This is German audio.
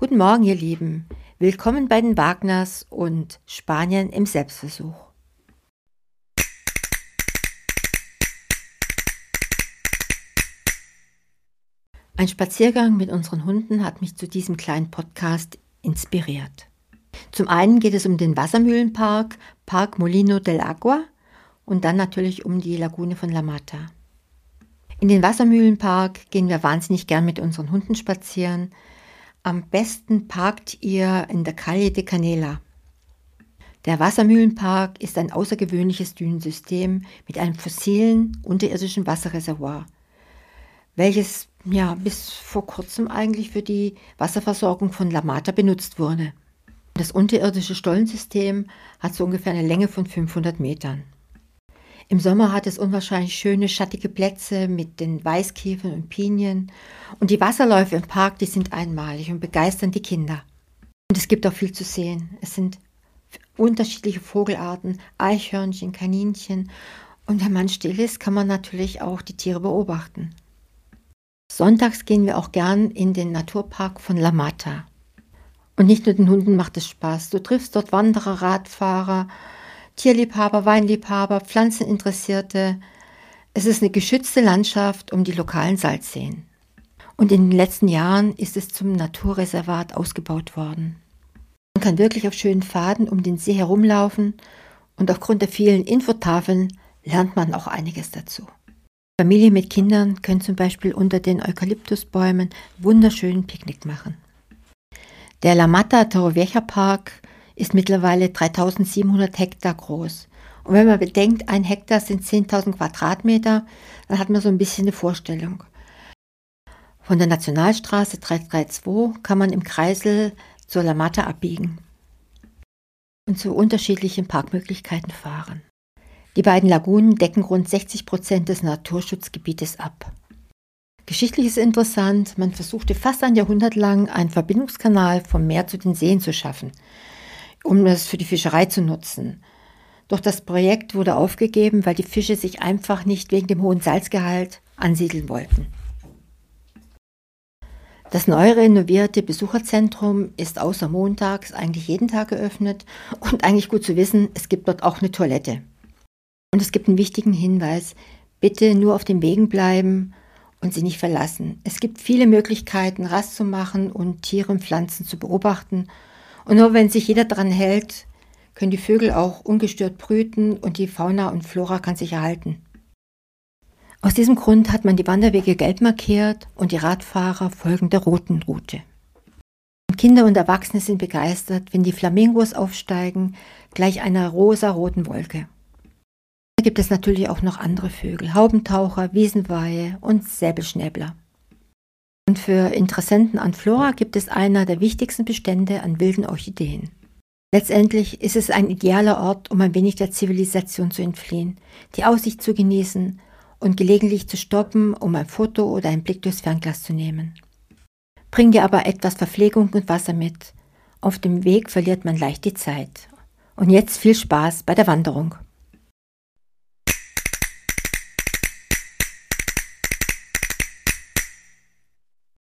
Guten Morgen, ihr Lieben. Willkommen bei den Wagners und Spanien im Selbstversuch. Ein Spaziergang mit unseren Hunden hat mich zu diesem kleinen Podcast inspiriert. Zum einen geht es um den Wassermühlenpark, Park Molino del Agua und dann natürlich um die Lagune von La Mata. In den Wassermühlenpark gehen wir wahnsinnig gern mit unseren Hunden spazieren, am besten parkt ihr in der Calle de Canela. Der Wassermühlenpark ist ein außergewöhnliches Dünensystem mit einem fossilen unterirdischen Wasserreservoir, welches ja bis vor kurzem eigentlich für die Wasserversorgung von La Mata benutzt wurde. Das unterirdische Stollensystem hat so ungefähr eine Länge von 500 Metern. Im Sommer hat es unwahrscheinlich schöne schattige Plätze mit den Weißkiefern und Pinien. Und die Wasserläufe im Park, die sind einmalig und begeistern die Kinder. Und es gibt auch viel zu sehen. Es sind unterschiedliche Vogelarten, Eichhörnchen, Kaninchen. Und wenn man still ist, kann man natürlich auch die Tiere beobachten. Sonntags gehen wir auch gern in den Naturpark von La Mata. Und nicht nur den Hunden macht es Spaß. Du triffst dort Wanderer, Radfahrer, Tierliebhaber, Weinliebhaber, Pflanzeninteressierte. Es ist eine geschützte Landschaft um die lokalen Salzseen. Und in den letzten Jahren ist es zum Naturreservat ausgebaut worden. Man kann wirklich auf schönen Pfaden um den See herumlaufen und aufgrund der vielen Infotafeln lernt man auch einiges dazu. Familien mit Kindern können zum Beispiel unter den Eukalyptusbäumen wunderschönen Picknick machen. Der La Mata Torrevieja Park ist mittlerweile 3700 Hektar groß. Und wenn man bedenkt, ein Hektar sind 10.000 Quadratmeter, dann hat man so ein bisschen eine Vorstellung. Von der Nationalstraße 332 kann man im Kreisel zur Lamata abbiegen und zu unterschiedlichen Parkmöglichkeiten fahren. Die beiden Lagunen decken rund 60 Prozent des Naturschutzgebietes ab. Geschichtlich ist interessant, man versuchte fast ein Jahrhundert lang einen Verbindungskanal vom Meer zu den Seen zu schaffen um es für die Fischerei zu nutzen. Doch das Projekt wurde aufgegeben, weil die Fische sich einfach nicht wegen dem hohen Salzgehalt ansiedeln wollten. Das neu renovierte Besucherzentrum ist außer montags eigentlich jeden Tag geöffnet und eigentlich gut zu wissen, es gibt dort auch eine Toilette. Und es gibt einen wichtigen Hinweis, bitte nur auf den Wegen bleiben und sie nicht verlassen. Es gibt viele Möglichkeiten, Rast zu machen und Tiere und Pflanzen zu beobachten und nur wenn sich jeder daran hält, können die Vögel auch ungestört brüten und die Fauna und Flora kann sich erhalten. Aus diesem Grund hat man die Wanderwege gelb markiert und die Radfahrer folgen der roten Route. Kinder und Erwachsene sind begeistert, wenn die Flamingos aufsteigen, gleich einer rosa-roten Wolke. Da gibt es natürlich auch noch andere Vögel, Haubentaucher, Wiesenweihe und Säbelschnäbler. Und für Interessenten an Flora gibt es einer der wichtigsten Bestände an wilden Orchideen. Letztendlich ist es ein idealer Ort, um ein wenig der Zivilisation zu entfliehen, die Aussicht zu genießen und gelegentlich zu stoppen, um ein Foto oder einen Blick durchs Fernglas zu nehmen. Bring dir aber etwas Verpflegung und Wasser mit. Auf dem Weg verliert man leicht die Zeit. Und jetzt viel Spaß bei der Wanderung.